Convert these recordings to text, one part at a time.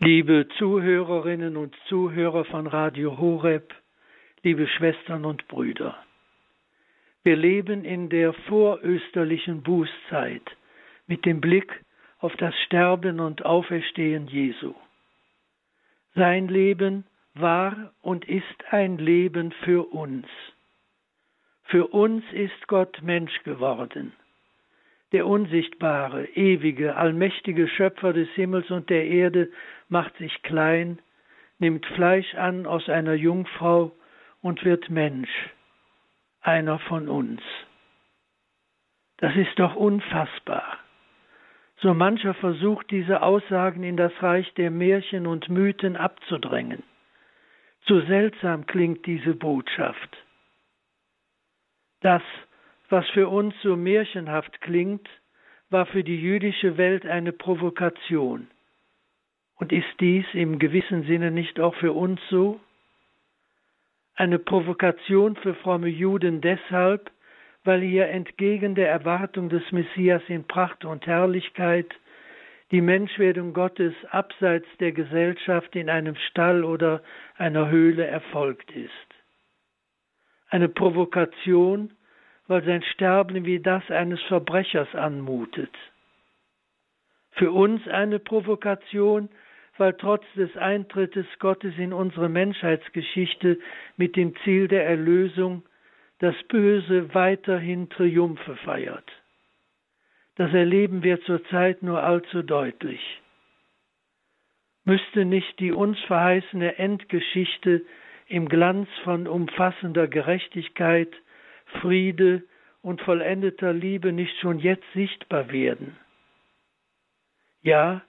Liebe Zuhörerinnen und Zuhörer von Radio Horeb, liebe Schwestern und Brüder, wir leben in der vorösterlichen Bußzeit mit dem Blick auf das Sterben und Auferstehen Jesu. Sein Leben war und ist ein Leben für uns. Für uns ist Gott Mensch geworden der unsichtbare, ewige, allmächtige Schöpfer des Himmels und der Erde macht sich klein, nimmt Fleisch an aus einer Jungfrau und wird Mensch, einer von uns. Das ist doch unfassbar. So mancher versucht, diese Aussagen in das Reich der Märchen und Mythen abzudrängen. Zu seltsam klingt diese Botschaft. Das, was für uns so märchenhaft klingt, war für die jüdische Welt eine Provokation. Und ist dies im gewissen Sinne nicht auch für uns so? Eine Provokation für fromme Juden deshalb, weil hier entgegen der Erwartung des Messias in Pracht und Herrlichkeit die Menschwerdung Gottes abseits der Gesellschaft in einem Stall oder einer Höhle erfolgt ist. Eine Provokation, weil sein Sterben wie das eines Verbrechers anmutet. Für uns eine Provokation, weil trotz des Eintrittes Gottes in unsere Menschheitsgeschichte mit dem Ziel der Erlösung das Böse weiterhin Triumphe feiert. Das erleben wir zurzeit nur allzu deutlich. Müsste nicht die uns verheißene Endgeschichte im Glanz von umfassender Gerechtigkeit Friede und vollendeter Liebe nicht schon jetzt sichtbar werden. Ja,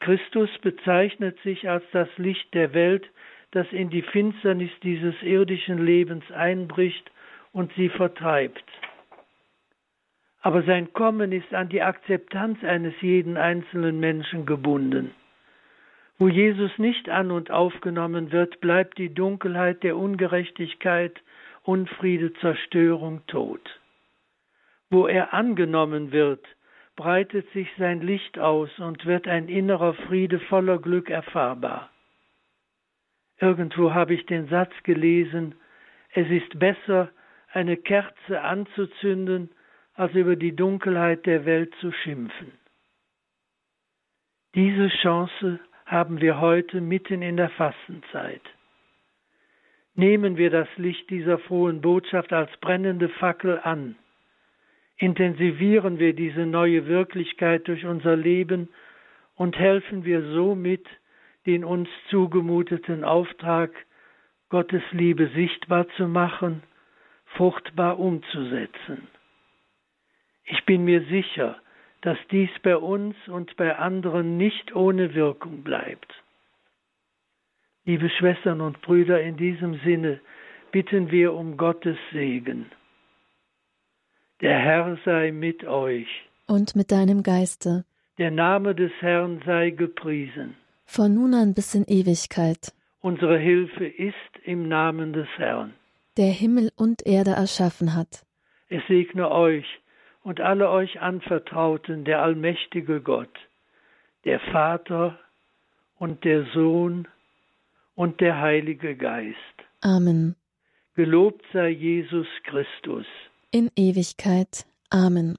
Christus bezeichnet sich als das Licht der Welt, das in die Finsternis dieses irdischen Lebens einbricht und sie vertreibt. Aber sein Kommen ist an die Akzeptanz eines jeden einzelnen Menschen gebunden. Wo Jesus nicht an und aufgenommen wird, bleibt die Dunkelheit der Ungerechtigkeit Unfriede, Zerstörung, Tod. Wo er angenommen wird, breitet sich sein Licht aus und wird ein innerer Friede voller Glück erfahrbar. Irgendwo habe ich den Satz gelesen, es ist besser, eine Kerze anzuzünden, als über die Dunkelheit der Welt zu schimpfen. Diese Chance haben wir heute mitten in der Fastenzeit. Nehmen wir das Licht dieser frohen Botschaft als brennende Fackel an. Intensivieren wir diese neue Wirklichkeit durch unser Leben und helfen wir somit, den uns zugemuteten Auftrag, Gottes Liebe sichtbar zu machen, fruchtbar umzusetzen. Ich bin mir sicher, dass dies bei uns und bei anderen nicht ohne Wirkung bleibt. Liebe Schwestern und Brüder, in diesem Sinne bitten wir um Gottes Segen. Der Herr sei mit euch. Und mit deinem Geiste. Der Name des Herrn sei gepriesen. Von nun an bis in Ewigkeit. Unsere Hilfe ist im Namen des Herrn. Der Himmel und Erde erschaffen hat. Es segne euch und alle euch Anvertrauten der allmächtige Gott, der Vater und der Sohn und der Heilige Geist. Amen. Gelobt sei Jesus Christus. In Ewigkeit. Amen.